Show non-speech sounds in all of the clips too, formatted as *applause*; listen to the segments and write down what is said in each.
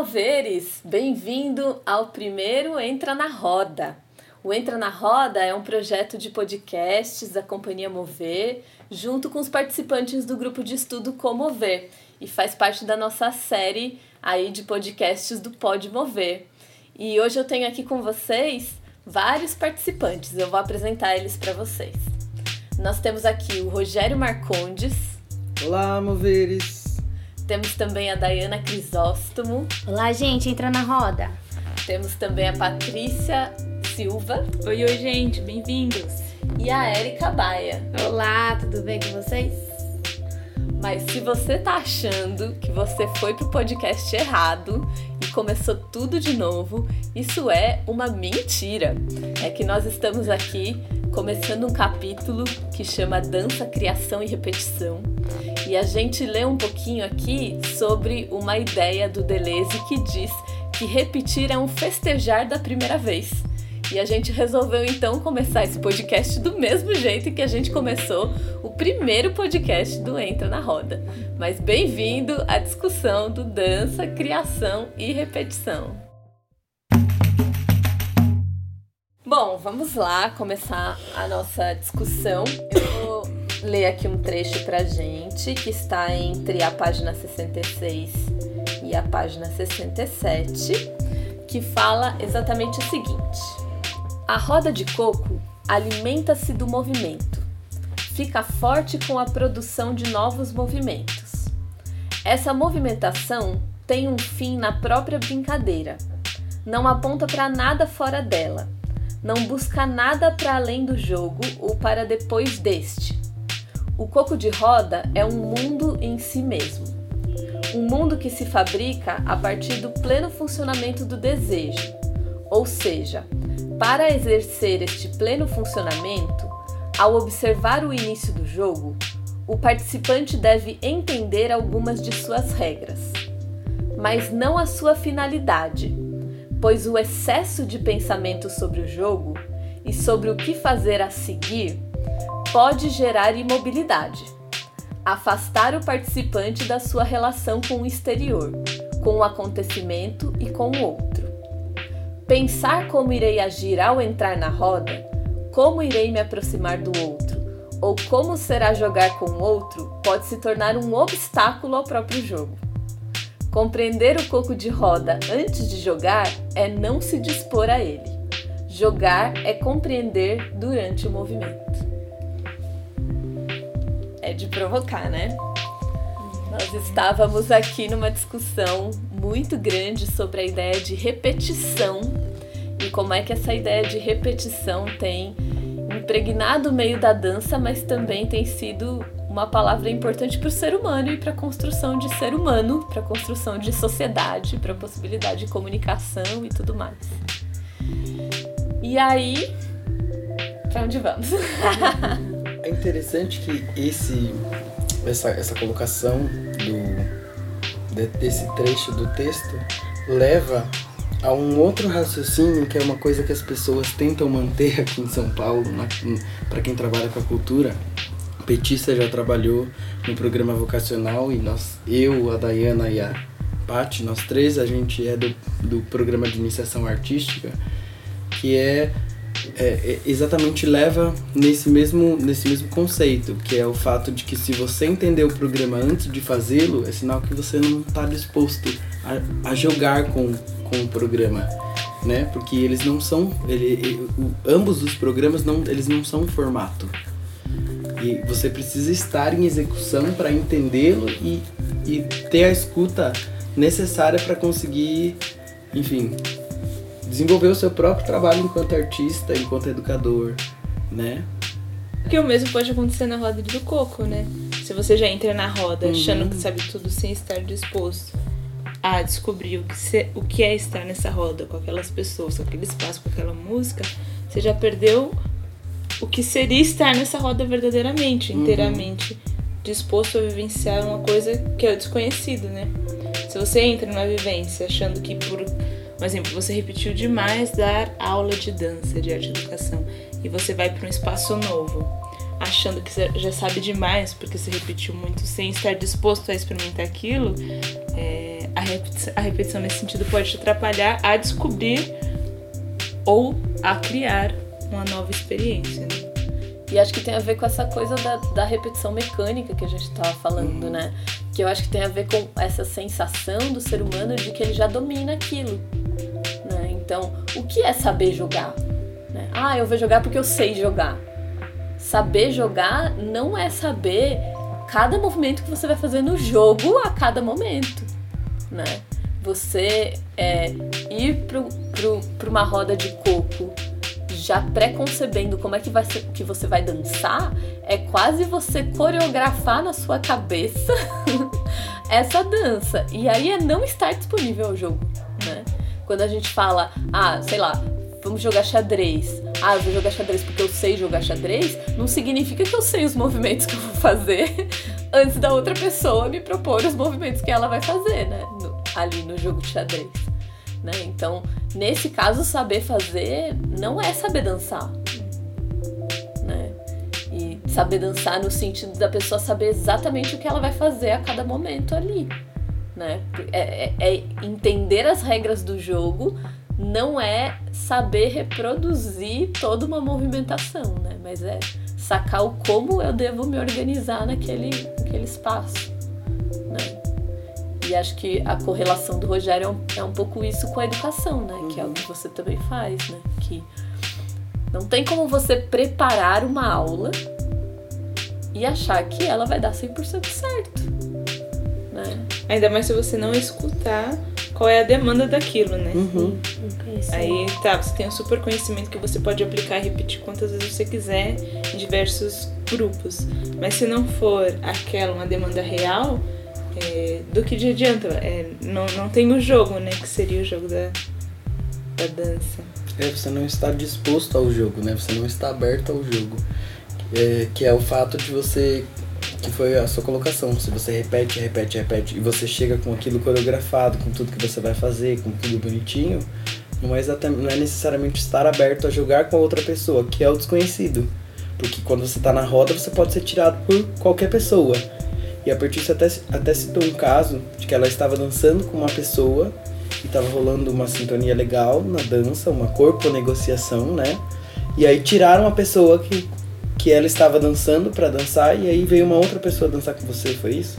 Moveres! Bem-vindo ao primeiro Entra na Roda. O Entra na Roda é um projeto de podcasts da Companhia Mover, junto com os participantes do grupo de estudo Comover, e faz parte da nossa série aí de podcasts do Pode Mover. E hoje eu tenho aqui com vocês vários participantes, eu vou apresentar eles para vocês. Nós temos aqui o Rogério Marcondes. Olá, moveres! Temos também a Dayana Crisóstomo. Olá, gente, entra na roda. Temos também a Patrícia Silva. Oi, oi, gente, bem-vindos. E a Erika Baia. Olá, tudo bem com vocês? Mas se você tá achando que você foi pro podcast errado e começou tudo de novo, isso é uma mentira. É que nós estamos aqui começando um capítulo que chama Dança, Criação e Repetição. E a gente lê um pouquinho aqui sobre uma ideia do Deleuze que diz que repetir é um festejar da primeira vez. E a gente resolveu então começar esse podcast do mesmo jeito que a gente começou o primeiro podcast do Entra na Roda. Mas bem-vindo à discussão do dança, criação e repetição. Bom, vamos lá começar a nossa discussão. Eu vou ler aqui um trecho pra gente que está entre a página 66 e a página 67, que fala exatamente o seguinte: A roda de coco alimenta-se do movimento, fica forte com a produção de novos movimentos. Essa movimentação tem um fim na própria brincadeira, não aponta para nada fora dela não busca nada para além do jogo ou para depois deste. O coco de roda é um mundo em si mesmo. Um mundo que se fabrica a partir do pleno funcionamento do desejo. Ou seja, para exercer este pleno funcionamento, ao observar o início do jogo, o participante deve entender algumas de suas regras, mas não a sua finalidade pois o excesso de pensamento sobre o jogo e sobre o que fazer a seguir pode gerar imobilidade, afastar o participante da sua relação com o exterior, com o acontecimento e com o outro. Pensar como irei agir ao entrar na roda, como irei me aproximar do outro, ou como será jogar com o outro, pode se tornar um obstáculo ao próprio jogo. Compreender o coco de roda antes de jogar é não se dispor a ele. Jogar é compreender durante o movimento. É de provocar, né? Nós estávamos aqui numa discussão muito grande sobre a ideia de repetição e como é que essa ideia de repetição tem impregnado o meio da dança, mas também tem sido uma palavra importante para o ser humano e para a construção de ser humano, para a construção de sociedade, para a possibilidade de comunicação e tudo mais. E aí, para onde vamos? *laughs* é interessante que esse, essa, essa colocação do, desse trecho do texto leva a um outro raciocínio que é uma coisa que as pessoas tentam manter aqui em São Paulo, para quem trabalha com a cultura, Petista já trabalhou no programa vocacional e nós, eu, a Dayana e a Paty, nós três, a gente é do, do programa de iniciação artística, que é, é, é, exatamente leva nesse mesmo, nesse mesmo conceito, que é o fato de que se você entender o programa antes de fazê-lo, é sinal que você não está disposto a, a jogar com, com o programa. Né? Porque eles não são, ele, ele, o, ambos os programas não, eles não são um formato e você precisa estar em execução para entendê-lo e, e ter a escuta necessária para conseguir, enfim, desenvolver o seu próprio trabalho enquanto artista, enquanto educador, né? Que o mesmo pode acontecer na roda do coco, né? Se você já entra na roda uhum. achando que sabe tudo sem estar disposto a descobrir o que, se, o que é estar nessa roda com aquelas pessoas, com aquele espaço, com aquela música, você já perdeu o que seria estar nessa roda verdadeiramente, uhum. inteiramente uhum. disposto a vivenciar uma coisa que é o desconhecido, né? Se você entra numa vivência achando que por um exemplo, você repetiu demais dar aula de dança, de arte e educação, e você vai para um espaço novo, achando que você já sabe demais porque você repetiu muito, sem estar disposto a experimentar aquilo, é, a repetição, a repetição nesse sentido pode te atrapalhar a descobrir ou a criar uma nova experiência. Né? E acho que tem a ver com essa coisa da, da repetição mecânica que a gente estava falando, uhum. né? Que eu acho que tem a ver com essa sensação do ser humano de que ele já domina aquilo. Então, o que é saber jogar? Né? Ah, eu vou jogar porque eu sei jogar. Saber jogar não é saber cada movimento que você vai fazer no jogo a cada momento, né? Você é, ir para uma roda de coco já pré-concebendo como é que, vai ser, que você vai dançar, é quase você coreografar na sua cabeça *laughs* essa dança. E aí é não estar disponível ao jogo? Quando a gente fala, ah, sei lá, vamos jogar xadrez. Ah, eu vou jogar xadrez porque eu sei jogar xadrez, não significa que eu sei os movimentos que eu vou fazer *laughs* antes da outra pessoa me propor os movimentos que ela vai fazer, né? No, ali no jogo de xadrez. Né? Então, nesse caso, saber fazer não é saber dançar. Né? E saber dançar no sentido da pessoa saber exatamente o que ela vai fazer a cada momento ali. Né? É, é, é entender as regras do jogo, não é saber reproduzir toda uma movimentação, né? Mas é sacar o como eu devo me organizar naquele, espaço, né? E acho que a correlação do Rogério é um, é um pouco isso com a educação, né? Que é o que você também faz, né? Que não tem como você preparar uma aula e achar que ela vai dar 100% certo? Ainda mais se você não escutar qual é a demanda daquilo, né? Uhum. Aí tá, você tem um super conhecimento que você pode aplicar e repetir quantas vezes você quiser em diversos grupos. Mas se não for aquela uma demanda real, é, do que adianta? É, não, não tem o jogo, né? Que seria o jogo da, da dança. É, você não está disposto ao jogo, né? Você não está aberto ao jogo. É, que é o fato de você que foi a sua colocação. Se você repete, repete, repete e você chega com aquilo coreografado, com tudo que você vai fazer, com tudo bonitinho, não é, exatamente, não é necessariamente estar aberto a jogar com a outra pessoa, que é o desconhecido. Porque quando você está na roda, você pode ser tirado por qualquer pessoa. E a Pertícia até, até citou um caso de que ela estava dançando com uma pessoa e estava rolando uma sintonia legal na dança, uma corpo negociação, né? E aí tiraram a pessoa que que ela estava dançando para dançar e aí veio uma outra pessoa dançar com você, foi isso?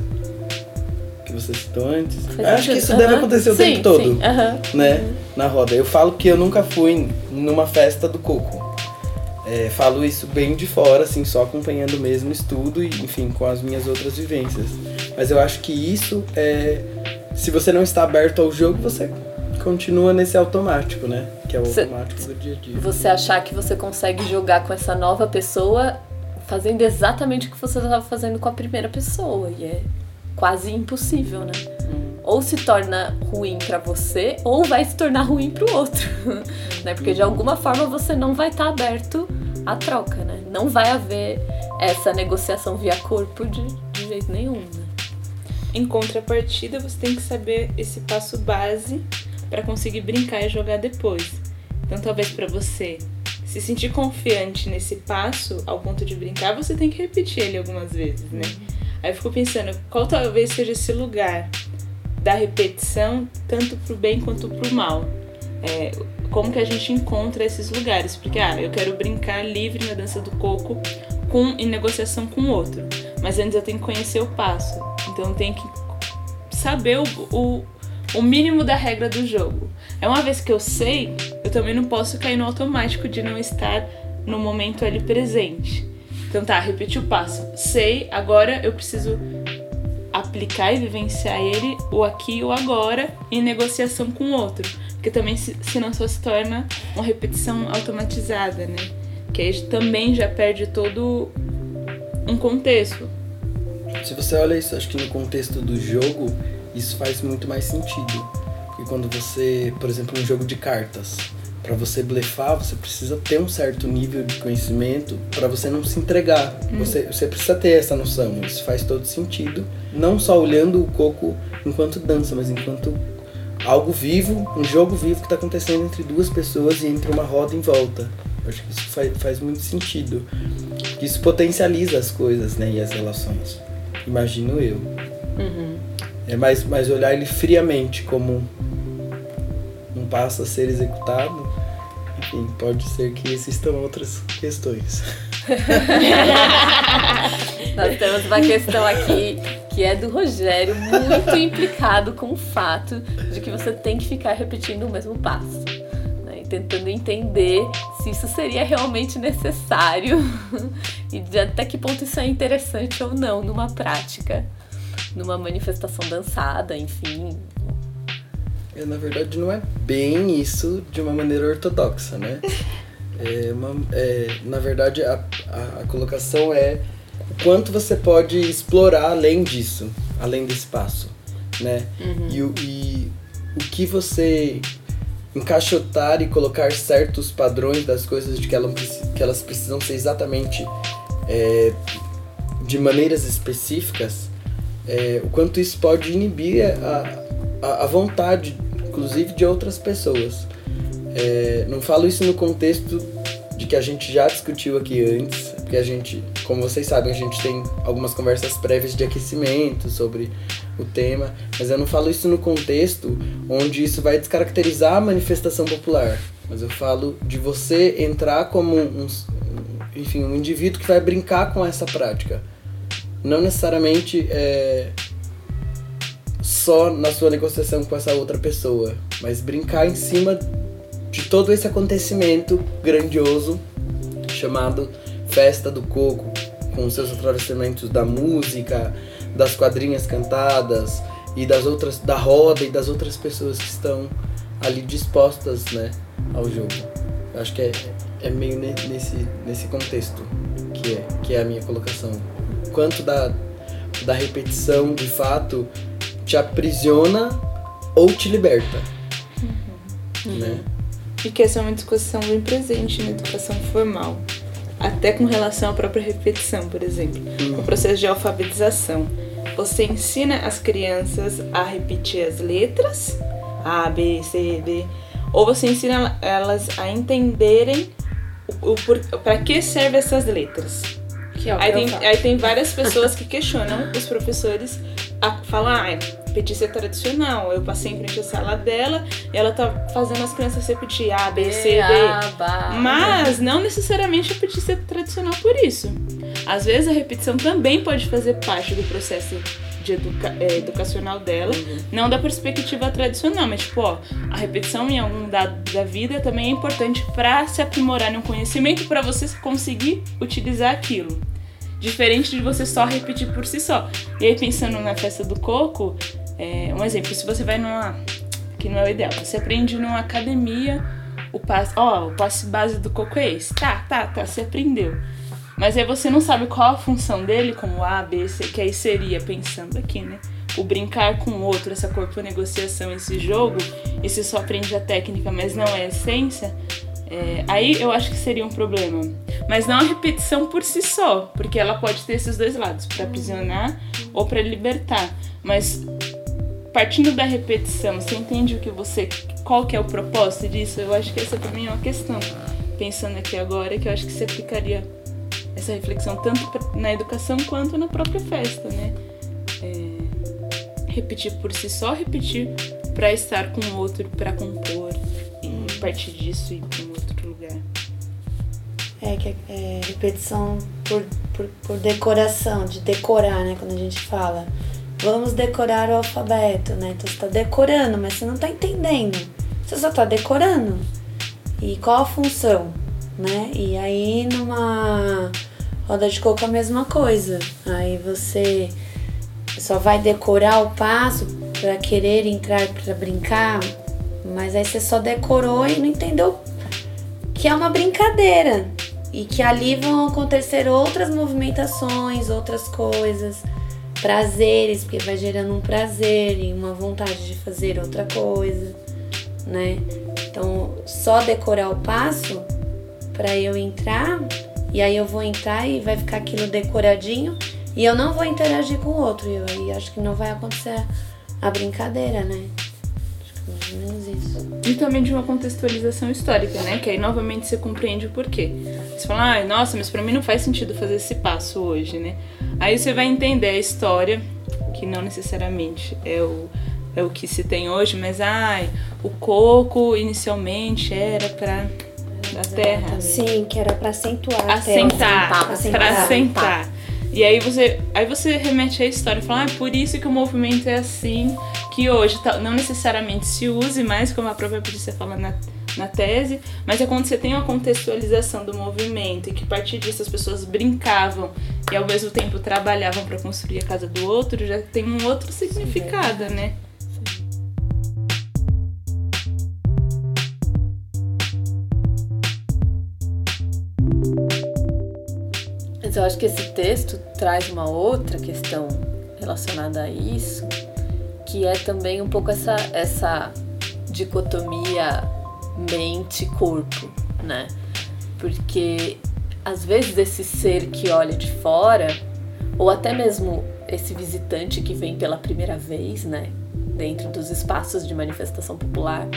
Que você citou antes? Acho que isso deve acontecer o sim, tempo todo, né? Uhum. Na roda. Eu falo que eu nunca fui numa festa do coco. É, falo isso bem de fora, assim, só acompanhando mesmo estudo e, enfim, com as minhas outras vivências. Mas eu acho que isso é. Se você não está aberto ao jogo, você continua nesse automático, né? Que é o você, automático do dia a dia. Você achar que você consegue jogar com essa nova pessoa fazendo exatamente o que você estava fazendo com a primeira pessoa. E é quase impossível, né? Hum. Ou se torna ruim para você, ou vai se tornar ruim para o outro, *laughs* né? Porque de alguma forma você não vai estar tá aberto à troca, né? Não vai haver essa negociação via corpo de, de jeito nenhum, né? Em contrapartida, você tem que saber esse passo base para conseguir brincar e jogar depois. Então, talvez para você se sentir confiante nesse passo ao ponto de brincar, você tem que repetir ele algumas vezes, né? Aí eu fico pensando, qual talvez seja esse lugar da repetição, tanto pro bem quanto pro mal? É, como que a gente encontra esses lugares? Porque, ah, eu quero brincar livre na dança do coco com, em negociação com o outro. Mas antes eu tenho que conhecer o passo. Então eu tenho que saber o, o o mínimo da regra do jogo. É uma vez que eu sei, eu também não posso cair no automático de não estar no momento ali presente. Então tá, repete o passo. Sei, agora eu preciso aplicar e vivenciar ele, o aqui e o agora, em negociação com o outro. Porque também, se, senão só se torna uma repetição automatizada, né? Que aí também já perde todo um contexto. Se você olha isso, acho que no contexto do jogo, isso faz muito mais sentido. Porque quando você, por exemplo, um jogo de cartas, para você blefar, você precisa ter um certo nível de conhecimento para você não se entregar. Hum. Você, você precisa ter essa noção. Isso faz todo sentido. Não só olhando o coco enquanto dança, mas enquanto algo vivo, um jogo vivo que está acontecendo entre duas pessoas e entre uma roda em volta. Eu acho que isso faz, faz muito sentido. Isso potencializa as coisas né, e as relações. Imagino eu. Uhum. É mais, mais olhar ele friamente como um passo a ser executado. Enfim, pode ser que existam outras questões. *laughs* Nós temos uma questão aqui que é do Rogério, muito implicado com o fato de que você tem que ficar repetindo o mesmo passo. Né? Tentando entender se isso seria realmente necessário *laughs* e até que ponto isso é interessante ou não numa prática, numa manifestação dançada, enfim. É, na verdade, não é bem isso de uma maneira ortodoxa, né? *laughs* É uma, é, na verdade, a, a, a colocação é o quanto você pode explorar além disso, além desse passo, né? Uhum. E, o- e o que você encaixotar e colocar certos padrões das coisas de que, ela, que elas precisam ser exatamente é, de maneiras específicas, é, o quanto isso pode inibir a, a, a vontade, inclusive, de outras pessoas. É, não falo isso no contexto de que a gente já discutiu aqui antes, porque a gente, como vocês sabem, a gente tem algumas conversas prévias de aquecimento sobre o tema, mas eu não falo isso no contexto onde isso vai descaracterizar a manifestação popular, mas eu falo de você entrar como um, enfim, um indivíduo que vai brincar com essa prática. Não necessariamente é, só na sua negociação com essa outra pessoa, mas brincar em cima de todo esse acontecimento grandioso chamado Festa do Coco, com seus atravessamentos da música, das quadrinhas cantadas e das outras da roda e das outras pessoas que estão ali dispostas, né, ao jogo. Acho que é, é meio ne- nesse nesse contexto que é que é a minha colocação. Quanto da da repetição, de fato, te aprisiona ou te liberta, né? E que essa é uma discussão bem presente na educação formal. Até com relação à própria repetição, por exemplo. O processo de alfabetização. Você ensina as crianças a repetir as letras, A, B, C, D, ou você ensina elas a entenderem o, para que servem essas letras. É Aí tem, aí tem várias pessoas que questionam os professores a falar, ah, petícia tradicional. Eu passei em frente à sala dela e ela tá fazendo as crianças repetir A, B, C, D. Mas não necessariamente a petícia tradicional por isso. Às vezes a repetição também pode fazer parte do processo de educa eh, educacional dela, não da perspectiva tradicional, mas tipo, ó, a repetição em algum dado da vida também é importante para se aprimorar no conhecimento, para você conseguir utilizar aquilo. Diferente de você só repetir por si só. E aí, pensando na festa do coco, é, um exemplo, se você vai numa. que não é o ideal, você aprende numa academia o passe. Ó, o passe base do coco é esse. Tá, tá, tá, você aprendeu. Mas aí você não sabe qual a função dele, como A, B, C, que aí seria, pensando aqui, né? O brincar com o outro, essa corpo negociação, esse jogo, e você só aprende a técnica, mas não é a essência. É, aí eu acho que seria um problema. Mas não a repetição por si só, porque ela pode ter esses dois lados, para aprisionar ou para libertar. Mas partindo da repetição, você entende o que você, qual que é o propósito disso? Eu acho que essa também é uma questão. Pensando aqui agora, que eu acho que se aplicaria essa reflexão tanto na educação quanto na própria festa, né? É, repetir por si só, repetir para estar com o outro, para compor partir disso ir para um outro lugar. É, que é, é repetição por, por, por decoração, de decorar, né? Quando a gente fala. Vamos decorar o alfabeto, né? Então você tá decorando, mas você não tá entendendo. Você só tá decorando. E qual a função, né? E aí numa roda de coco a mesma coisa. Aí você só vai decorar o passo pra querer entrar pra brincar, mas aí você só decorou e não entendeu que é uma brincadeira e que ali vão acontecer outras movimentações, outras coisas, prazeres, porque vai gerando um prazer e uma vontade de fazer outra coisa, né? Então, só decorar o passo para eu entrar e aí eu vou entrar e vai ficar aquilo decoradinho e eu não vou interagir com o outro e aí acho que não vai acontecer a brincadeira, né? Acho que mais ou menos isso. E também de uma contextualização histórica, né? Que aí novamente você compreende o porquê. Você fala, ah, nossa, mas pra mim não faz sentido fazer esse passo hoje, né? Aí você vai entender a história, que não necessariamente é o, é o que se tem hoje, mas ai, o coco inicialmente era pra da terra. Sim, que era pra acentuar a Assentar, terra. pra Assentar. assentar. E aí você, aí você remete à história e fala, ah, por isso que o movimento é assim, que hoje não necessariamente se use mais, como a própria Patrícia fala na, na tese, mas é quando você tem uma contextualização do movimento e que a partir disso as pessoas brincavam e ao mesmo tempo trabalhavam para construir a casa do outro, já tem um outro significado, né? Mas eu acho que esse texto traz uma outra questão relacionada a isso, que é também um pouco essa, essa dicotomia mente-corpo, né? Porque às vezes esse ser que olha de fora, ou até mesmo esse visitante que vem pela primeira vez, né? Dentro dos espaços de manifestação popular,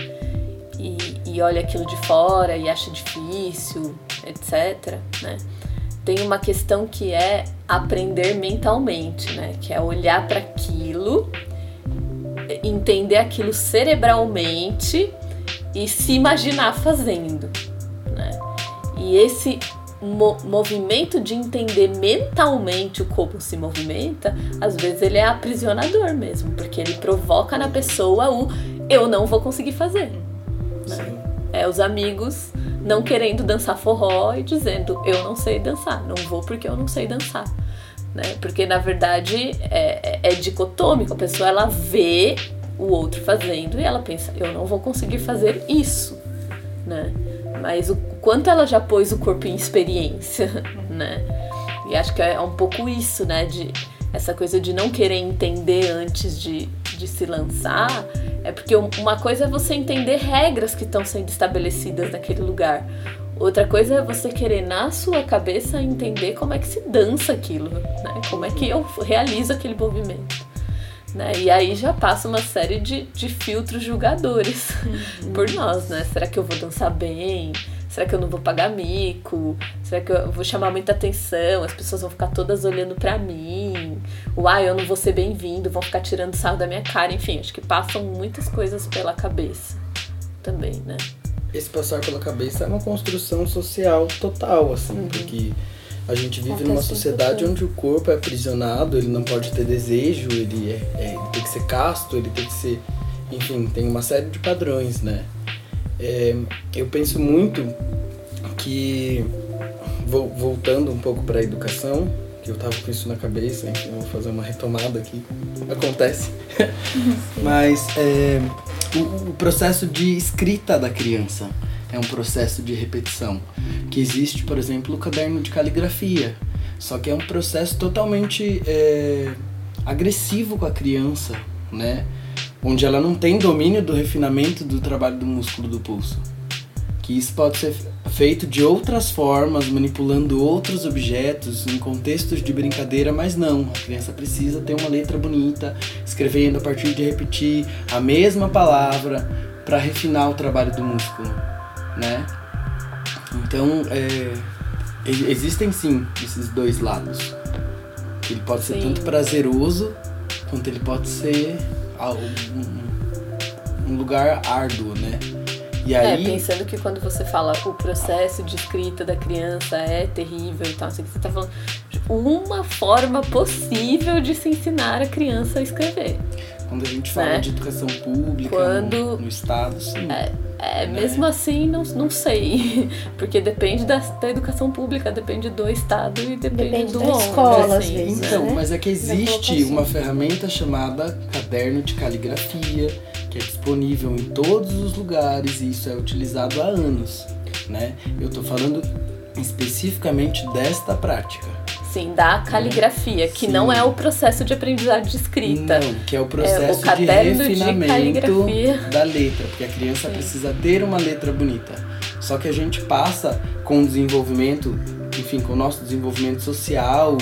e, e olha aquilo de fora e acha difícil, etc. Né? Tem uma questão que é aprender mentalmente, né? Que é olhar para aquilo, entender aquilo cerebralmente e se imaginar fazendo, né? E esse mo- movimento de entender mentalmente o como se movimenta, às vezes ele é aprisionador mesmo, porque ele provoca na pessoa o eu não vou conseguir fazer. Sim. É os amigos não querendo dançar forró e dizendo eu não sei dançar, não vou porque eu não sei dançar. Né? Porque na verdade é, é- é dicotômico, a pessoa ela vê o outro fazendo e ela pensa, eu não vou conseguir fazer isso. Né? Mas o quanto ela já pôs o corpo em experiência, *laughs* né? E acho que é um pouco isso, né? De essa coisa de não querer entender antes de, de se lançar. É porque um- uma coisa é você entender regras que estão sendo estabelecidas naquele lugar. Outra coisa é você querer na sua cabeça entender como é que se dança aquilo, né? Como é que eu realizo aquele movimento. Né? E aí já passa uma série de, de filtros julgadores *laughs* por nós, né? Será que eu vou dançar bem? Será que eu não vou pagar mico? Será que eu vou chamar muita atenção? As pessoas vão ficar todas olhando pra mim? Uai, eu não vou ser bem-vindo, vão ficar tirando sarro da minha cara. Enfim, acho que passam muitas coisas pela cabeça também, né? Esse passar pela cabeça é uma construção social total, assim, porque a gente vive numa Acontece em sociedade onde o corpo é aprisionado, ele não pode ter desejo, ele, é, é- ele tem que ser casto, ele tem que ser. Enfim, tem uma série de padrões, né? É, eu penso muito que, vol- voltando um pouco para a educação, que eu tava com isso na cabeça, eu vou fazer uma retomada aqui. Acontece. Mas é, o, o processo de escrita da criança é um processo de repetição. Que existe, por exemplo, o caderno de caligrafia. Só que é um processo totalmente é, agressivo com a criança, né? Onde ela não tem domínio do refinamento do trabalho do músculo do pulso. Que isso pode ser feito de outras formas, manipulando outros objetos em contextos de brincadeira, mas não. A criança precisa ter uma letra bonita, escrevendo a partir de repetir a mesma palavra para refinar o trabalho do músculo, né? Então, é, existem sim esses dois lados. Ele pode ser Sim. tanto prazeroso quanto ele pode ser um, um lugar árduo, né? E É, aí, pensando que quando você fala o processo de escrita da criança é terrível e tal, que você tá falando de uma forma possível de se ensinar a criança a escrever. Quando a gente fala né? de educação pública Quando- no, no estado, sim. É, mesmo assim, não, não sei. *laughs* Porque depende da, da educação pública, depende do estado e depende, Depende do da onde, escola, às assim, vezes, né? Então, né? mas é que existe uma ferramenta chamada caderno de caligrafia, que é disponível em todos os lugares e isso é utilizado há anos, né? Eu tô falando especificamente desta prática. Sim, da caligrafia, que Sim. não é o processo de aprendizagem de escrita. Não, que é o processo de caderno de refinamento caligrafia. da letra, porque a criança Sim. precisa ter uma letra bonita. Só que a gente passa com o desenvolvimento, enfim, com o nosso desenvolvimento social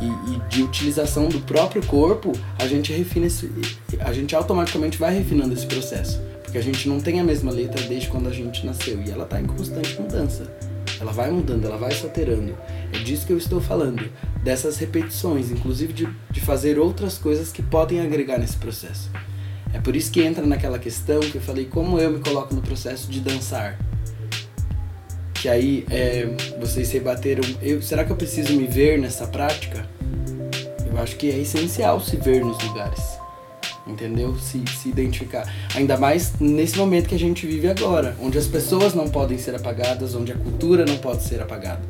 e, e de utilização do próprio corpo, a gente refina esse, a gente automaticamente vai refinando esse processo, porque a gente não tem a mesma letra desde quando a gente nasceu e ela está em constante mudança. Ela vai mudando, ela vai se alterando. É disso que eu estou falando, dessas repetições, inclusive de, de fazer outras coisas que podem agregar nesse processo. É por isso que entra naquela questão que eu falei, como eu me coloco no processo de dançar. Que aí é, vocês rebateram, eu, será que eu preciso me ver nessa prática? Eu acho que é essencial se ver nos lugares. Entendeu? Se, se identificar. Ainda mais nesse momento que a gente vive agora, onde as pessoas não podem ser apagadas, onde a cultura não pode ser apagada.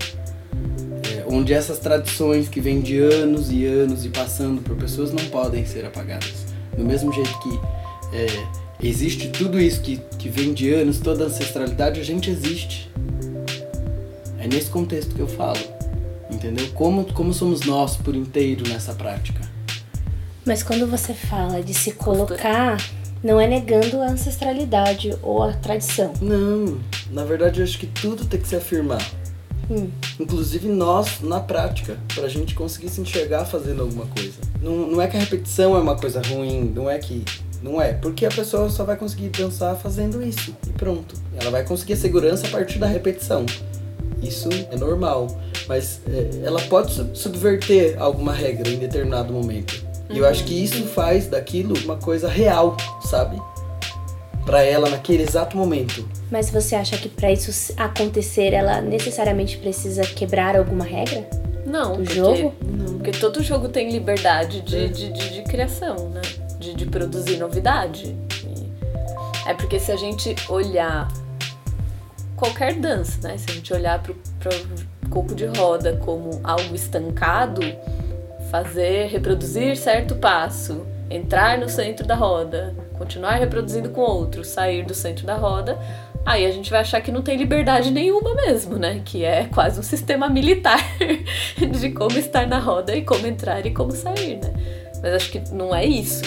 É, onde essas tradições que vêm de anos e anos e passando por pessoas não podem ser apagadas. Do mesmo jeito que é, existe tudo isso que, que vem de anos, toda a ancestralidade, a gente existe. É nesse contexto que eu falo. Entendeu? Como, como somos nós por inteiro nessa prática. Mas quando você fala de se colocar, não é negando a ancestralidade ou a tradição. Não, na verdade eu acho que tudo tem que se afirmar. Hum. Inclusive nós na prática, pra gente conseguir se enxergar fazendo alguma coisa. Não, não é que a repetição é uma coisa ruim, não é que. Não é, porque a pessoa só vai conseguir dançar fazendo isso e pronto. Ela vai conseguir segurança a partir da repetição. Isso é normal. Mas é, ela pode subverter alguma regra em determinado momento. E eu acho que isso faz daquilo uma coisa real, sabe? Para ela naquele exato momento. Mas você acha que para isso acontecer, ela necessariamente precisa quebrar alguma regra? Não, do porque, jogo? Não. Porque todo jogo tem liberdade de, é. de, de, de, criação, né? De, de produzir novidade. E é porque se a gente olhar qualquer dança, né? Se a gente olhar pro, pro corpo de roda como algo estancado, fazer, reproduzir certo passo, entrar no centro da roda, continuar reproduzindo com outro, sair do centro da roda, aí a gente vai achar que não tem liberdade nenhuma mesmo, né? Que é quase um sistema militar *laughs* de como estar na roda e como entrar e como sair, né? Mas acho que não é isso.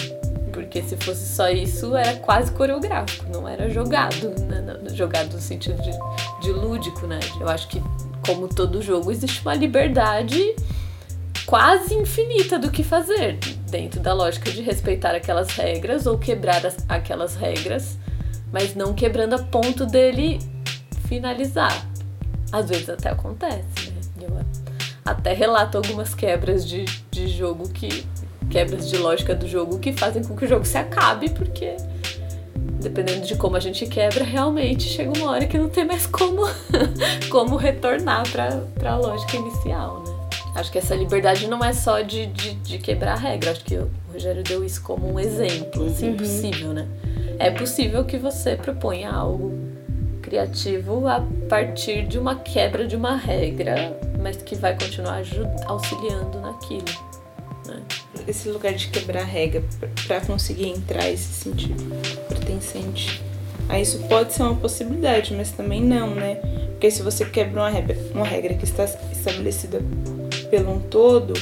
Porque se fosse só isso, era quase coreográfico, não era jogado, né? jogado no sentido de, de lúdico, né? Eu acho que, como todo jogo, existe uma liberdade quase infinita do que fazer, dentro da lógica de respeitar aquelas regras ou quebrar as, aquelas regras, mas não quebrando a ponto dele finalizar. Às vezes até acontece, né? Eu até relato algumas quebras de, de jogo que quebras de lógica do jogo que fazem com que o jogo se acabe, porque dependendo de como a gente quebra, realmente chega uma hora que não tem mais como, *laughs* como retornar para a lógica inicial, né? Acho que essa liberdade não é só de, de, de, quebrar a regra. Acho que o Rogério deu isso como um exemplo, assim, uhum. possível, né? É possível que você proponha algo criativo a partir de uma quebra de uma regra, mas que vai continuar auxiliando naquilo né? Esse lugar de quebrar a regra para conseguir entrar e se sentir pertencente. Aí isso pode ser uma possibilidade, mas também não, né? Porque se você quebra uma regra, uma regra que está estabelecida pelo um todo,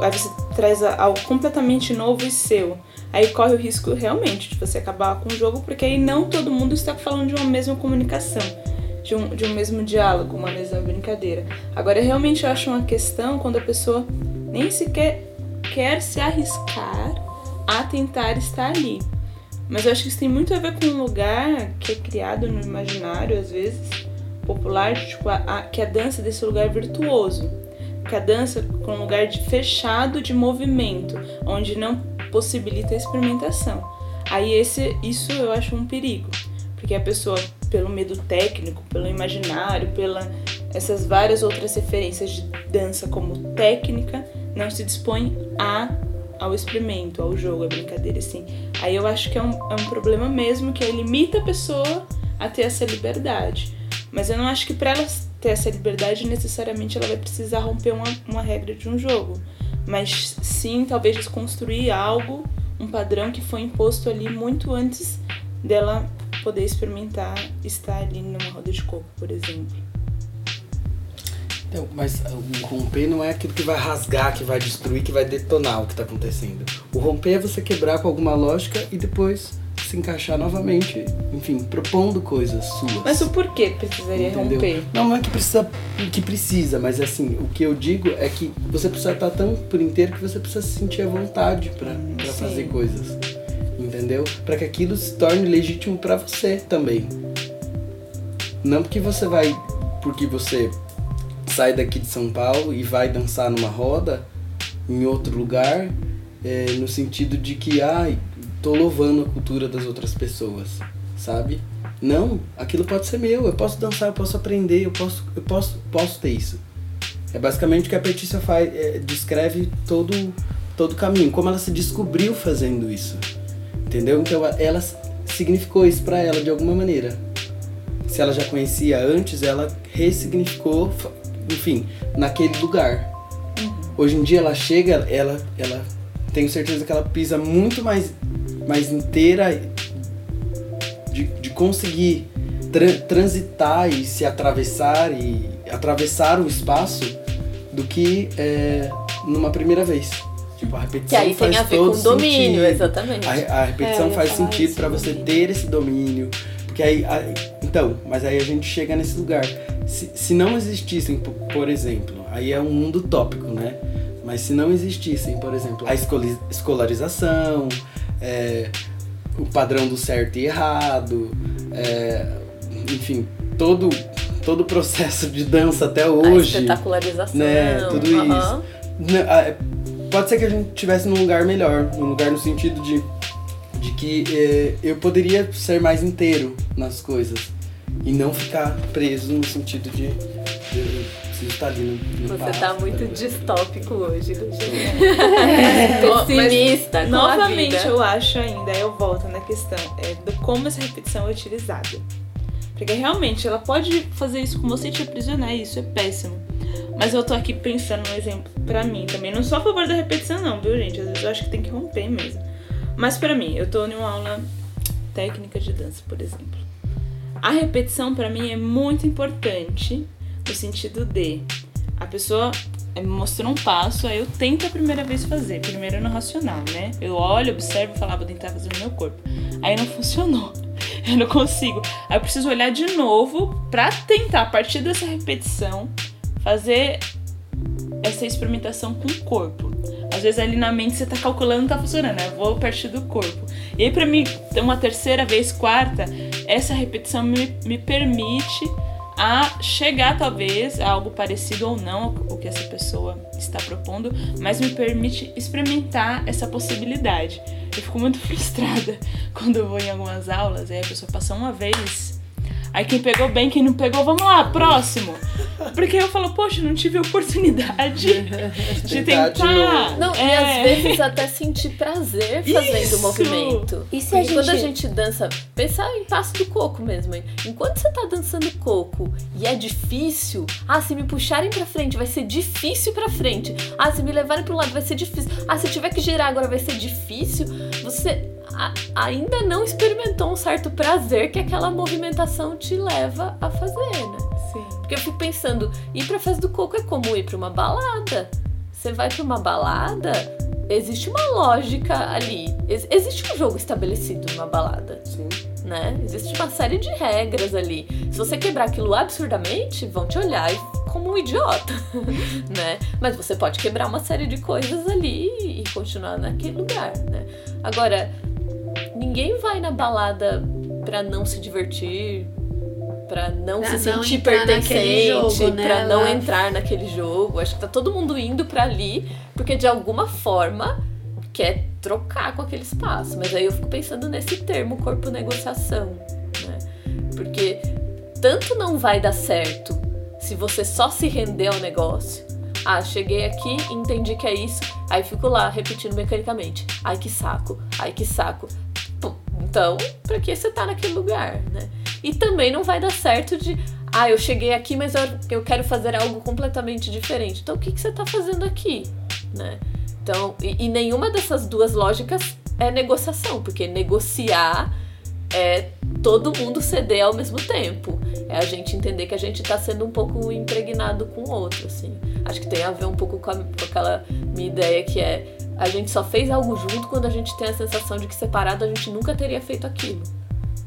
aí você traz algo completamente novo e seu. Aí corre o risco realmente de você acabar com o jogo, porque aí não todo mundo está falando de uma mesma comunicação, de um, de um mesmo diálogo, uma mesma brincadeira. Agora, realmente eu acho uma questão quando a pessoa nem sequer quer se arriscar a tentar estar ali. Mas eu acho que isso tem muito a ver com um lugar que é criado no imaginário, às vezes, popular, tipo, a, a, que a dança desse lugar virtuoso. Que a dança com um lugar de fechado de movimento, onde não possibilita a experimentação. Aí esse, isso eu acho um perigo, porque a pessoa, pelo medo técnico, pelo imaginário, pela essas várias outras referências de dança como técnica, não se dispõe a ao experimento, ao jogo, à brincadeira, assim. Aí eu acho que é um, é um problema mesmo que limita a pessoa a ter essa liberdade. Mas eu não acho que para ela ter essa liberdade, necessariamente ela vai precisar romper uma, uma regra de um jogo. Mas sim, talvez desconstruir algo, um padrão que foi imposto ali muito antes dela poder experimentar estar ali numa roda de coco, por exemplo. Então, mas o romper não é aquilo que vai rasgar, que vai destruir, que vai detonar o que está acontecendo. O romper é você quebrar com alguma lógica e depois se encaixar novamente, enfim, propondo coisas suas. Mas o porquê precisaria Entendeu? romper? Não, não é que precisa, que precisa, mas assim, o que eu digo é que você precisa estar tão por inteiro que você precisa se sentir à vontade para fazer coisas. Entendeu? Para que aquilo se torne legítimo para você também. Não porque você vai porque você sai daqui de São Paulo e vai dançar numa roda em outro lugar, é, no sentido de que, ai, tô louvando a cultura das outras pessoas, sabe? Não, aquilo pode ser meu, eu posso dançar, eu posso aprender, eu posso, eu posso, posso ter isso. É basicamente o que a Petícia faz, é, descreve todo todo o caminho, como ela se descobriu fazendo isso. Entendeu? Então ela significou isso para ela de alguma maneira. Se ela já conhecia antes, ela ressignificou, enfim, naquele lugar. Uhum. Hoje em dia ela chega, ela ela tenho certeza que ela pisa muito mais mais inteira de, de conseguir tra transitar e se atravessar e atravessar o espaço do que é, numa primeira vez. Tipo, a repetição que aí faz tem a ver todo com domínio, sentido. exatamente. A, a repetição é, faz sentido para você ter esse domínio. Porque aí, a, então, mas aí a gente chega nesse lugar. Se, se não existissem, por, por exemplo, aí é um mundo tópico, né? Mas se não existissem, por exemplo, a escolarização, é, o padrão do certo e errado, é, enfim, todo todo o processo de dança até hoje. A espetacularização. Né, tudo uhum. isso. Pode ser que a gente estivesse num lugar melhor, num lugar no sentido de, de que eh, eu poderia ser mais inteiro nas coisas e não ficar preso no sentido de, de preciso estar ali no, no Você tá muito distópico hoje, é. Pessimista. novamente, eu acho ainda, eu volto na questão é, de como essa repetição é utilizada. Porque realmente ela pode fazer isso com você e te aprisionar, e isso é péssimo. Mas eu tô aqui pensando um exemplo pra mim também. Não sou a favor da repetição, não, viu, gente? Às vezes eu acho que tem que romper mesmo. Mas pra mim, eu tô em uma aula técnica de dança, por exemplo. A repetição para mim é muito importante no sentido de a pessoa me mostrou um passo, aí eu tento a primeira vez fazer, primeiro no racional, né? Eu olho, observo falo, ah, vou tentar fazer no meu corpo. Aí não funcionou. *laughs* Eu não consigo. Aí eu preciso olhar de novo pra tentar, a partir dessa repetição, fazer essa experimentação com o corpo. Às vezes ali na mente você tá calculando, não tá funcionando, né? Vou partir do corpo. E aí pra mim, uma terceira vez, quarta, essa repetição me, me permite a chegar talvez a algo parecido ou não o que essa pessoa está propondo, mas me permite experimentar essa possibilidade. Eu fico muito *laughs* frustrada quando eu vou em algumas aulas e a pessoa passa uma vez Aí quem pegou bem, quem não pegou, vamos lá, próximo. Porque eu falo, poxa, não tive oportunidade *laughs* de tentar. Não, é. e às vezes até sentir prazer fazendo o movimento. E se a gente... quando a gente dança, pensar em passo do coco mesmo. Hein? Enquanto você tá dançando coco e é difícil, ah, se me puxarem pra frente, vai ser difícil pra frente. Ah, se me levarem pro lado, vai ser difícil. Ah, se tiver que girar agora, vai ser difícil. Você ainda não experimentou um certo prazer que aquela movimentação te leva a fazer, né? Sim. Porque eu fico pensando, ir pra festa do coco é como ir pra uma balada. Você vai pra uma balada, existe uma lógica ali. Ex existe um jogo estabelecido numa balada. Sim. Né? Existe uma série de regras ali. Se você quebrar aquilo absurdamente, vão te olhar como um idiota, *laughs* né? Mas você pode quebrar uma série de coisas ali e continuar naquele lugar, né? Agora, ninguém vai na balada pra não se divertir, pra não pra se não sentir pertencente, jogo, né? pra não entrar naquele jogo. Acho que tá todo mundo indo pra ali porque de alguma forma quer trocar com aquele espaço. Mas aí eu fico pensando nesse termo corpo negociação, né? Porque tanto não vai dar certo se você só se render ao negócio. Ah, cheguei aqui, entendi que é isso, aí fico lá repetindo mecanicamente. Ai que saco, ai que saco. Então, pra que você tá naquele lugar, né? E também não vai dar certo de, ah, eu cheguei aqui, mas eu, eu quero fazer algo completamente diferente. Então, o que, que você tá fazendo aqui, né? Então, e, e nenhuma dessas duas lógicas é negociação, porque negociar é todo mundo ceder ao mesmo tempo. É a gente entender que a gente tá sendo um pouco impregnado com o outro, assim. Acho que tem a ver um pouco com, a, com aquela minha ideia que é a gente só fez algo junto quando a gente tem a sensação de que separado a gente nunca teria feito aquilo.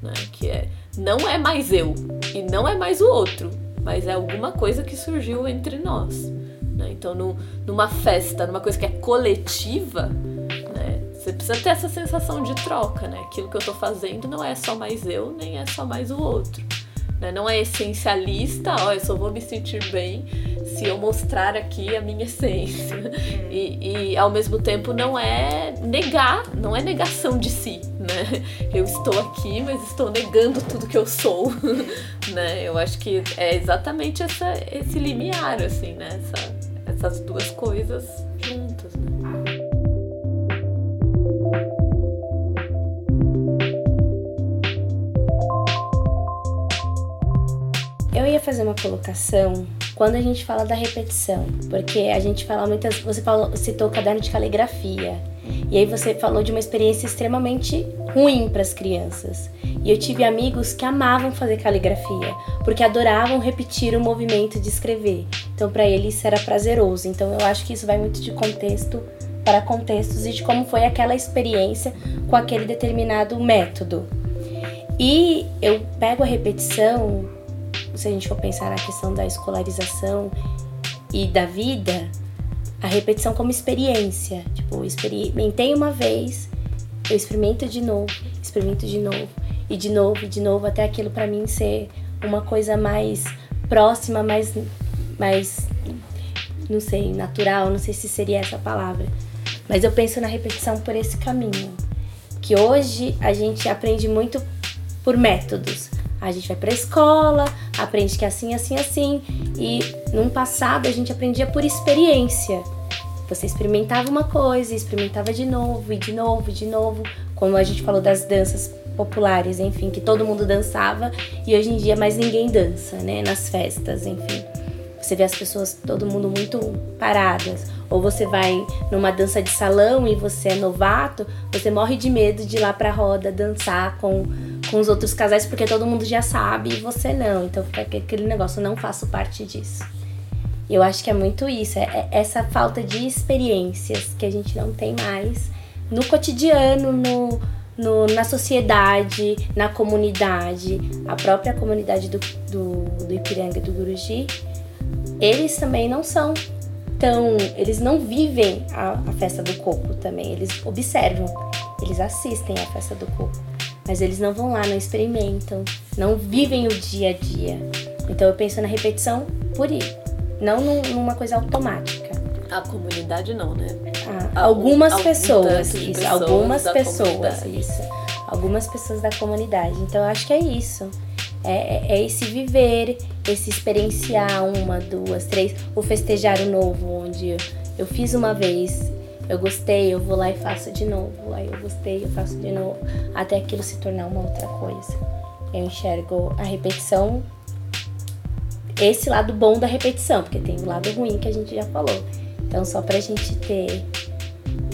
Né? Que é, não é mais eu e não é mais o outro, mas é alguma coisa que surgiu entre nós. Né? Então, no, numa festa, numa coisa que é coletiva, né? você precisa ter essa sensação de troca. Né? Aquilo que eu estou fazendo não é só mais eu, nem é só mais o outro. Né? Não é essencialista, ó, eu só vou me sentir bem se eu mostrar aqui a minha *laughs* essência. E, e ao mesmo tempo não é negar, não é negação de si, né? Eu estou aqui, mas estou negando tudo que eu sou, *laughs* né? Eu acho que é exatamente essa, esse limiar, assim, né? Essa, essas duas coisas juntas, né? Ia fazer uma colocação quando a gente fala da repetição, porque a gente fala muitas. Você falou, citou o caderno de caligrafia, e aí você falou de uma experiência extremamente ruim para as crianças. E eu tive amigos que amavam fazer caligrafia, porque adoravam repetir o movimento de escrever. Então, para eles isso era prazeroso. Então, eu acho que isso vai muito de contexto para contextos e de como foi aquela experiência com aquele determinado método. E eu pego a repetição se a gente for pensar na questão da escolarização e da vida, a repetição como experiência. Tipo, experimentei uma vez, eu experimento de novo, experimento de novo, e de novo, e de novo, até aquilo para mim ser uma coisa mais próxima, mais, mais, não sei, natural, não sei se seria essa palavra. Mas eu penso na repetição por esse caminho. Que hoje a gente aprende muito por métodos. A gente vai para a escola, aprende que é assim, assim, assim. E num passado a gente aprendia por experiência. Você experimentava uma coisa, experimentava de novo, e de novo, e de novo. Como a gente falou das danças populares, enfim, que todo mundo dançava e hoje em dia mais ninguém dança, né? Nas festas, enfim. Você vê as pessoas, todo mundo muito paradas. Ou você vai numa dança de salão e você é novato, você morre de medo de ir lá pra roda dançar com, com os outros casais porque todo mundo já sabe e você não. Então fica aquele negócio, não faço parte disso. Eu acho que é muito isso, é, é essa falta de experiências que a gente não tem mais no cotidiano, no, no, na sociedade, na comunidade, a própria comunidade do, do, do Ipiranga e do Guruji, eles também não são tão. Eles não vivem a, a festa do coco também, eles observam, eles assistem a festa do coco, mas eles não vão lá, não experimentam, não vivem o dia a dia. Então eu penso na repetição por ir, não numa coisa automática. A comunidade não, né? Ah, algumas algum, pessoas, isso, pessoas algumas pessoas, isso. Algumas pessoas da comunidade. Então eu acho que é isso. É, é, é, esse viver, esse experienciar uma, duas, três, o festejar o novo, onde eu fiz uma vez, eu gostei, eu vou lá e faço de novo, aí eu gostei, eu faço de novo, até aquilo se tornar uma outra coisa. Eu enxergo a repetição, esse lado bom da repetição, porque tem o lado ruim que a gente já falou. Então, só pra gente ter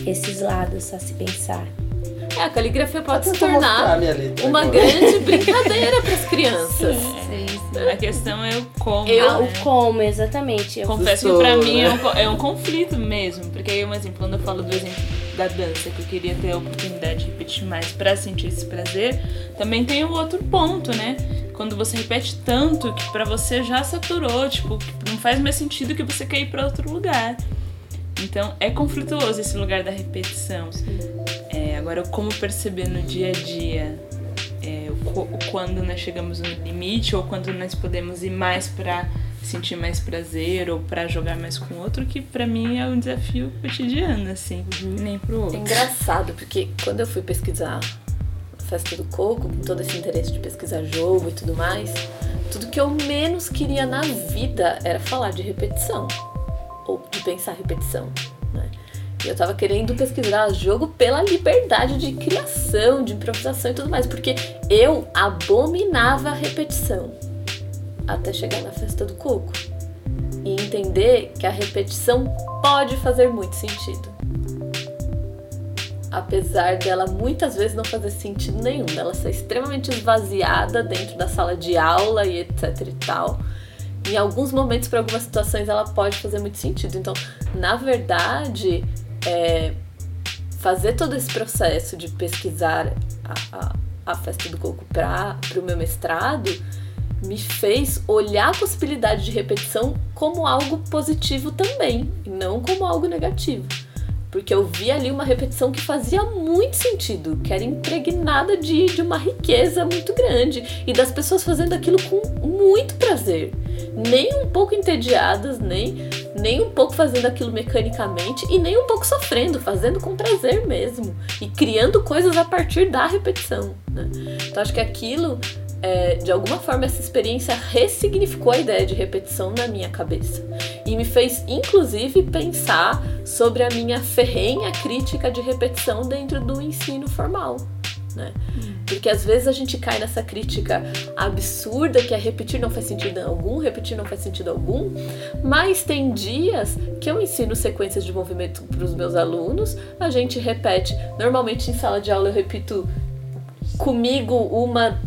esses lados a se pensar. É, a caligrafia pode se tornar uma agora. grande *laughs* brincadeira para as crianças. Sim, sim, A questão é o como. Eu, né? O como, exatamente. Eu Confesso que para mim é um, é um, conflito mesmo. Porque aí, um exemplo, quando eu falo do exemplo da dança, que eu queria ter a oportunidade de repetir mais para sentir esse prazer, também tem o outro ponto, né? Quando você repete tanto que para você já saturou, tipo, não faz mais sentido que você quer ir para outro lugar. Então é conflituoso esse lugar da repetição. É, agora, como perceber no dia a dia é, quando nós chegamos no limite ou quando nós podemos ir mais para sentir mais prazer ou para jogar mais com outro, que para mim é um desafio cotidiano, assim, uhum. nem pro outro. É engraçado, porque quando eu fui pesquisar a Festa do Coco, com todo esse interesse de pesquisar jogo e tudo mais, tudo que eu menos queria na vida era falar de repetição ou de pensar repetição. Eu tava querendo pesquisar jogo pela liberdade de criação, de improvisação e tudo mais, porque eu abominava a repetição até chegar na festa do coco e entender que a repetição pode fazer muito sentido. Apesar dela muitas vezes não fazer sentido nenhum, dela ser extremamente esvaziada dentro da sala de aula e etc e tal em alguns momentos, para algumas situações, ela pode fazer muito sentido. Então, na verdade, é, fazer todo esse processo de pesquisar a, a, a festa do coco para o meu mestrado me fez olhar a possibilidade de repetição como algo positivo também, não como algo negativo. Porque eu vi ali uma repetição que fazia muito sentido, que era impregnada de, de uma riqueza muito grande e das pessoas fazendo aquilo com muito prazer. Nem um pouco entediadas, nem, nem um pouco fazendo aquilo mecanicamente e nem um pouco sofrendo, fazendo com prazer mesmo e criando coisas a partir da repetição. Né? Então acho que aquilo é, de alguma forma essa experiência ressignificou a ideia de repetição na minha cabeça e me fez inclusive pensar sobre a minha ferrenha crítica de repetição dentro do ensino formal. Né? Porque às vezes a gente cai nessa crítica absurda que é repetir não faz sentido algum, repetir não faz sentido algum, mas tem dias que eu ensino sequências de movimento para os meus alunos, a gente repete, normalmente em sala de aula eu repito comigo uma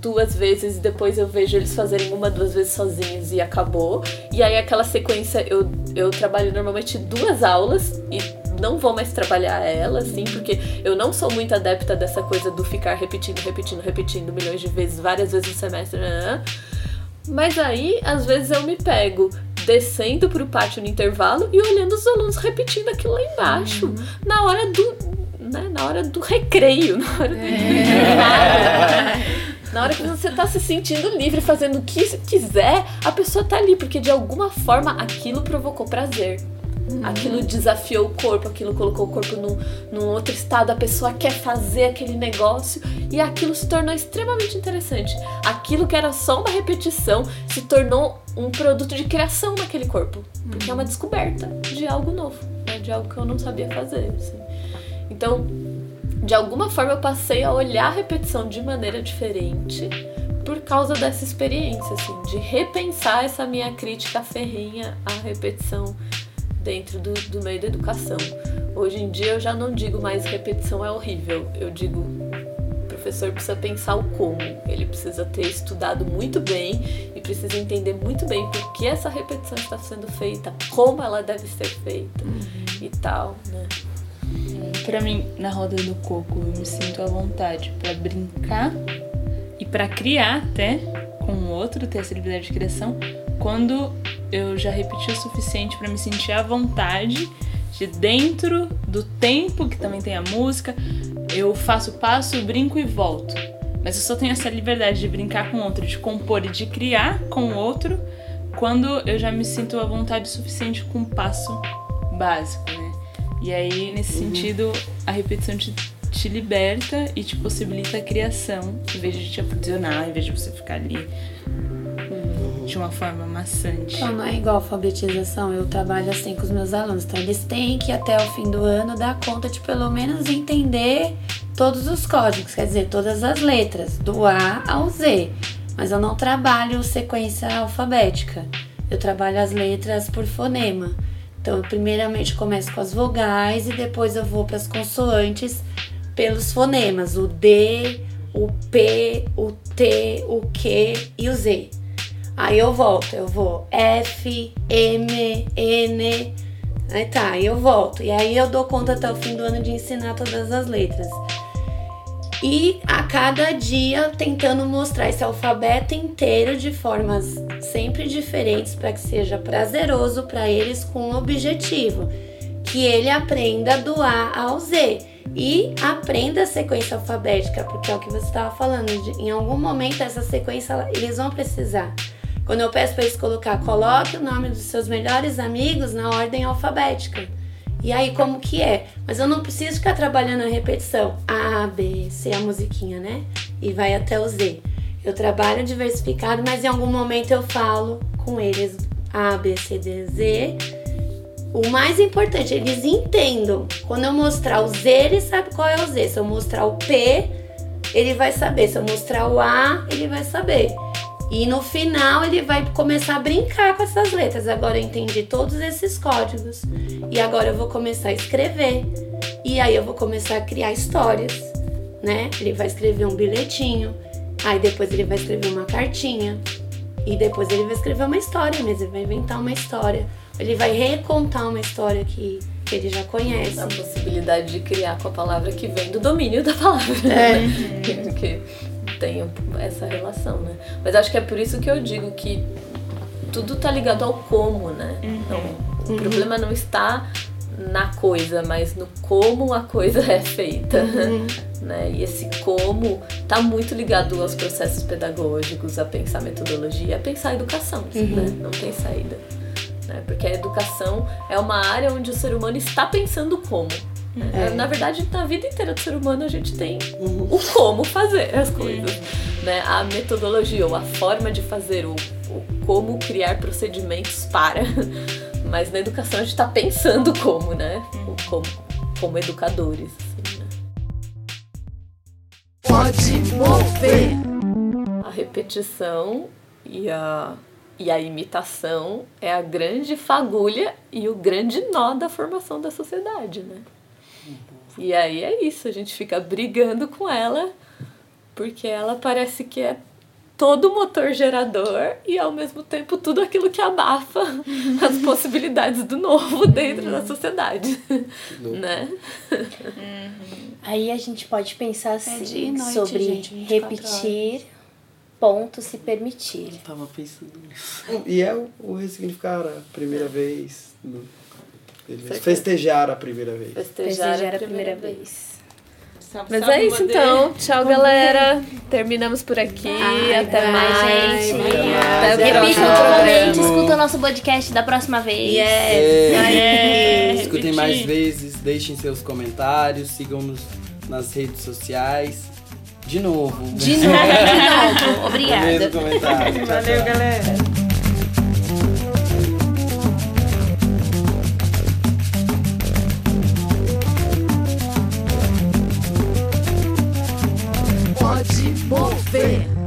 duas vezes e depois eu vejo eles fazerem uma, duas vezes sozinhos e acabou. E aí aquela sequência eu, eu trabalho normalmente duas aulas e não vou mais trabalhar ela, assim, porque eu não sou muito adepta dessa coisa do ficar repetindo, repetindo, repetindo milhões de vezes, várias vezes no semestre. Né? né, né. Mas aí, às vezes, eu me pego descendo pro pátio no intervalo e olhando os alunos repetindo aquilo lá embaixo, uhum. na hora do. Né, na hora do recreio, *laughs* na hora do é. Na hora que você tá se sentindo livre, fazendo o que quiser, a pessoa tá ali, porque de alguma forma aquilo provocou prazer. Uhum. Aquilo desafiou o corpo, aquilo colocou o corpo num, num outro estado, a pessoa quer fazer aquele negócio e aquilo se tornou extremamente interessante. Aquilo que era só uma repetição se tornou um produto de criação naquele corpo, porque é uma descoberta de algo novo, né? de algo que eu não sabia fazer. Assim. Então, de alguma forma eu passei a olhar a repetição de maneira diferente por causa dessa experiência, assim, de repensar essa minha crítica ferrenha à repetição dentro do, do meio da educação. Hoje em dia eu já não digo mais repetição é horrível, eu digo o professor precisa pensar o como, ele precisa ter estudado muito bem e precisa entender muito bem por que essa repetição está sendo feita, como ela deve ser feita uhum. e tal, né? Para mim, na roda do coco, eu me sinto à vontade para brincar e para criar até com o outro, ter essa liberdade de criação, quando eu já repeti o suficiente para me sentir à vontade de dentro do tempo que também tem a música, eu faço passo, brinco e volto. Mas eu só tenho essa liberdade de brincar com o outro, de compor e de criar com o outro quando eu já me sinto à vontade o suficiente com o passo básico, né? E aí, nesse uhum. sentido, a repetição te, te liberta e te possibilita a criação, em vez de te aprisionar, em vez de você ficar ali de uma forma maçante. Então, não é igual alfabetização, eu trabalho assim com os meus alunos. Então, eles têm que, até o fim do ano, dar conta de pelo menos entender todos os códigos, quer dizer, todas as letras, do A ao Z. Mas eu não trabalho sequência alfabética, eu trabalho as letras por fonema. Então, eu primeiramente começo com as vogais e depois eu vou para as consoantes pelos fonemas, o D, o P, o T, o Q e o Z. Aí eu volto, eu vou F, M, N, aí tá, aí eu volto. E aí eu dou conta até o fim do ano de ensinar todas as letras e a cada dia tentando mostrar esse alfabeto inteiro de formas sempre diferentes para que seja prazeroso para eles com o objetivo que ele aprenda do A ao Z e aprenda a sequência alfabética, porque é o que você estava falando, de, em algum momento essa sequência eles vão precisar. Quando eu peço para eles colocar, coloque o nome dos seus melhores amigos na ordem alfabética. E aí, como que é? Mas eu não preciso ficar trabalhando a repetição. A, B, C, a musiquinha, né? E vai até o Z. Eu trabalho diversificado, mas em algum momento eu falo com eles A, B, C, D, Z. O mais importante, eles entendam. Quando eu mostrar o Z, ele sabe qual é o Z. Se eu mostrar o P, ele vai saber. Se eu mostrar o A, ele vai saber. E no final ele vai começar a brincar com essas letras. Agora eu entendi todos esses códigos. E agora eu vou começar a escrever. E aí eu vou começar a criar histórias, né? Ele vai escrever um bilhetinho. Aí depois ele vai escrever uma cartinha. E depois ele vai escrever uma história mesmo. Ele vai inventar uma história. Ele vai recontar uma história que, que ele já conhece. A possibilidade de criar com a palavra que vem do domínio da palavra. É. *laughs* Porque tem essa relação, né? Mas acho que é por isso que eu digo que tudo tá ligado ao como, né? Uhum. Então, o uhum. problema não está na coisa, mas no como a coisa é feita. *laughs* Né? E esse como tá muito ligado aos processos pedagógicos, a pensar metodologia, a pensar educação, né? não tem saída. Né? Porque a educação é uma área onde o ser humano está pensando como. É. Na verdade, na vida inteira do ser humano, a gente tem o como fazer as coisas. Né? A metodologia ou a forma de fazer, o, o como criar procedimentos para. *laughs* Mas na educação a gente está pensando como, né? O como, como educadores. assim, né? Pode mover. A repetição e a, e a imitação é a grande fagulha e o grande nó da formação da sociedade, né? E aí é isso, a gente fica brigando com ela porque ela parece que é todo motor gerador e ao mesmo tempo tudo aquilo que abafa *laughs* as possibilidades do novo dentro da sociedade, né? Aí a gente pode pensar É assim e noite, sobre gente, 24 repetir, ponto se permitir. Tava pensando nisso. E é o, o ressignificar a primeira vez. no-. Festejar a primeira vez. Festejar, Desejar a primeira vez. Salve, Mas salve, é isso então. Tchau, galera. Terminamos por aqui. Até Bye, mais. gente. Até o Repitam programa. escuta o nosso podcast da próxima vez. É. Escutem repetir. mais vezes, deixem seus comentários, sigam-nos nas redes sociais. De novo. De novo, de novo. Obrigada. Valeu, tchau, tchau. galera. mover.